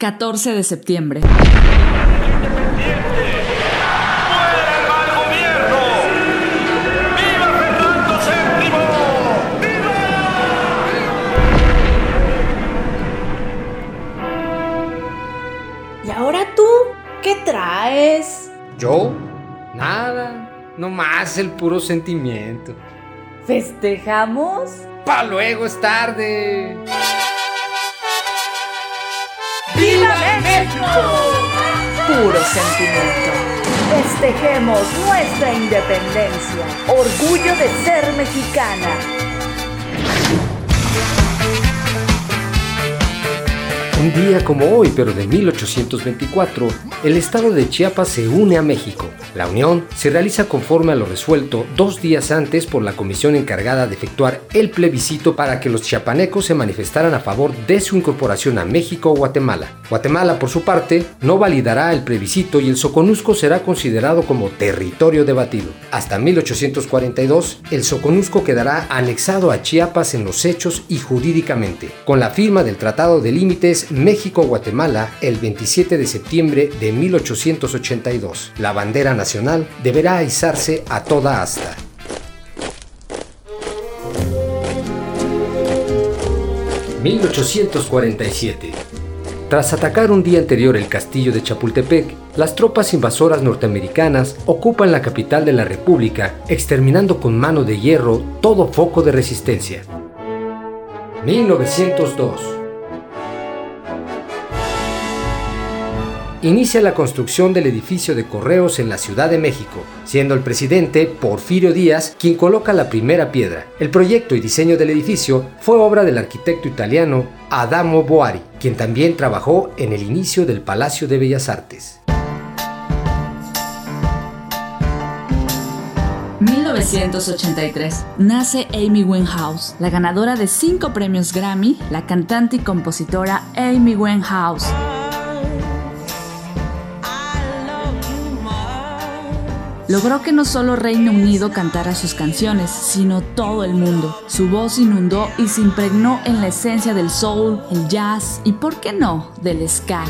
14 de septiembre. ¿Y ahora tú? ¿Qué traes? ¿Yo? Nada. Nomás el puro sentimiento. ¿Festejamos? ¡Pa luego es tarde! Puro sentimiento. Festejemos nuestra independencia. Orgullo de ser mexicana. Un día como hoy, pero de 1824, el estado de Chiapas se une a México. La unión se realiza conforme a lo resuelto dos días antes por la comisión encargada de efectuar el plebiscito para que los chiapanecos se manifestaran a favor de su incorporación a México o Guatemala. Guatemala, por su parte, no validará el plebiscito y el Soconusco será considerado como territorio debatido. Hasta 1842, el Soconusco quedará anexado a Chiapas en los hechos y jurídicamente. Con la firma del Tratado de Límites México-Guatemala el 27 de septiembre de 1882. La bandera nacional deberá izarse a toda asta. ...1847... Tras atacar un día anterior el castillo de Chapultepec, las tropas invasoras norteamericanas ocupan la capital de la República, exterminando con mano de hierro todo foco de resistencia. 1902 inicia la construcción del edificio de correos en la Ciudad de México, siendo el presidente Porfirio Díaz quien coloca la primera piedra. El proyecto y diseño del edificio fue obra del arquitecto italiano Adamo Boari, quien también trabajó en el inicio del Palacio de Bellas Artes. 1983. Nace Amy Winehouse, la ganadora de cinco premios Grammy, la cantante y compositora Amy Winehouse. Logró que no solo Reino Unido cantara sus canciones, sino todo el mundo. Su voz inundó y se impregnó en la esencia del soul, el jazz y, por qué no, del ska.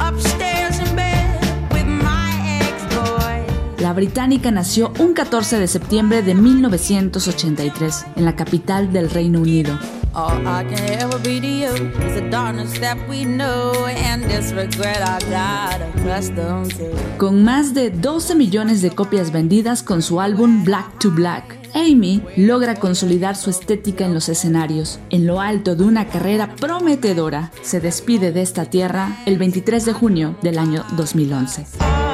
La británica nació un 14 de septiembre de 1983 en la capital del Reino Unido. Con más de 12 millones de copias vendidas con su álbum Black to Black, Amy logra consolidar su estética en los escenarios. En lo alto de una carrera prometedora, se despide de esta tierra el 23 de junio del año 2011.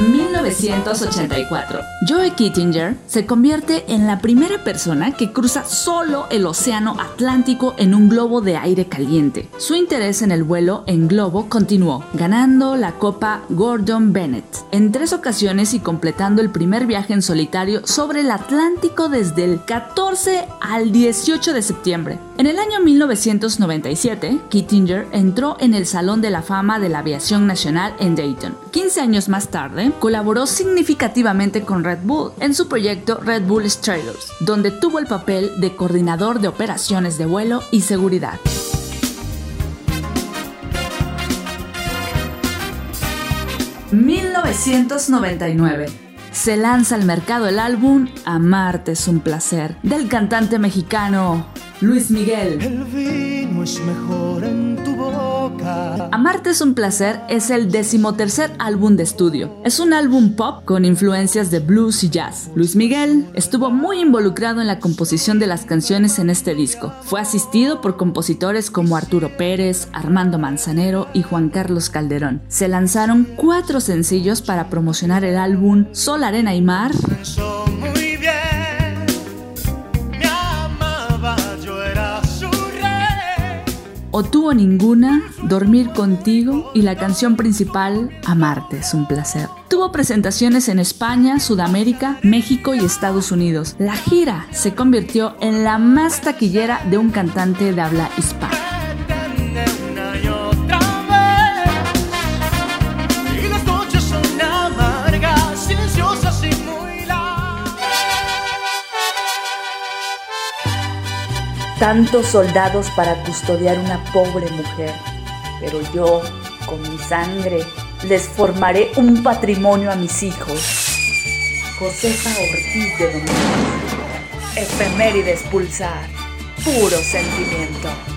1984. Joe Kittinger se convierte en la primera persona que cruza solo el océano Atlántico en un globo de aire caliente. Su interés en el vuelo en globo continuó, ganando la Copa Gordon Bennett en tres ocasiones y completando el primer viaje en solitario sobre el Atlántico desde el 14 al 18 de septiembre. En el año 1997, Kittinger entró en el Salón de la Fama de la Aviación Nacional en Dayton. 15 años más tarde, colaboró significativamente con Red Bull en su proyecto Red Bull Strailers, donde tuvo el papel de coordinador de operaciones de vuelo y seguridad. ...1999 se lanza al mercado el álbum Amarte es un placer del cantante mexicano Luis Miguel. El vino es mejor en tu Amarte es un placer es el decimotercer álbum de estudio. Es un álbum pop con influencias de blues y jazz. Luis Miguel estuvo muy involucrado en la composición de las canciones en este disco. Fue asistido por compositores como Arturo Pérez, Armando Manzanero y Juan Carlos Calderón. Se lanzaron cuatro sencillos para promocionar el álbum Sol, Arena y Mar. O tuvo ninguna, Dormir contigo y la canción principal, Amarte es un placer. Tuvo presentaciones en España, Sudamérica, México y Estados Unidos. La gira se convirtió en la más taquillera de un cantante de habla hispana. Tantos soldados para custodiar una pobre mujer, pero yo, con mi sangre, les formaré un patrimonio a mis hijos. Josefa Ortiz de Domingo. Efemérides pulsar. Puro sentimiento.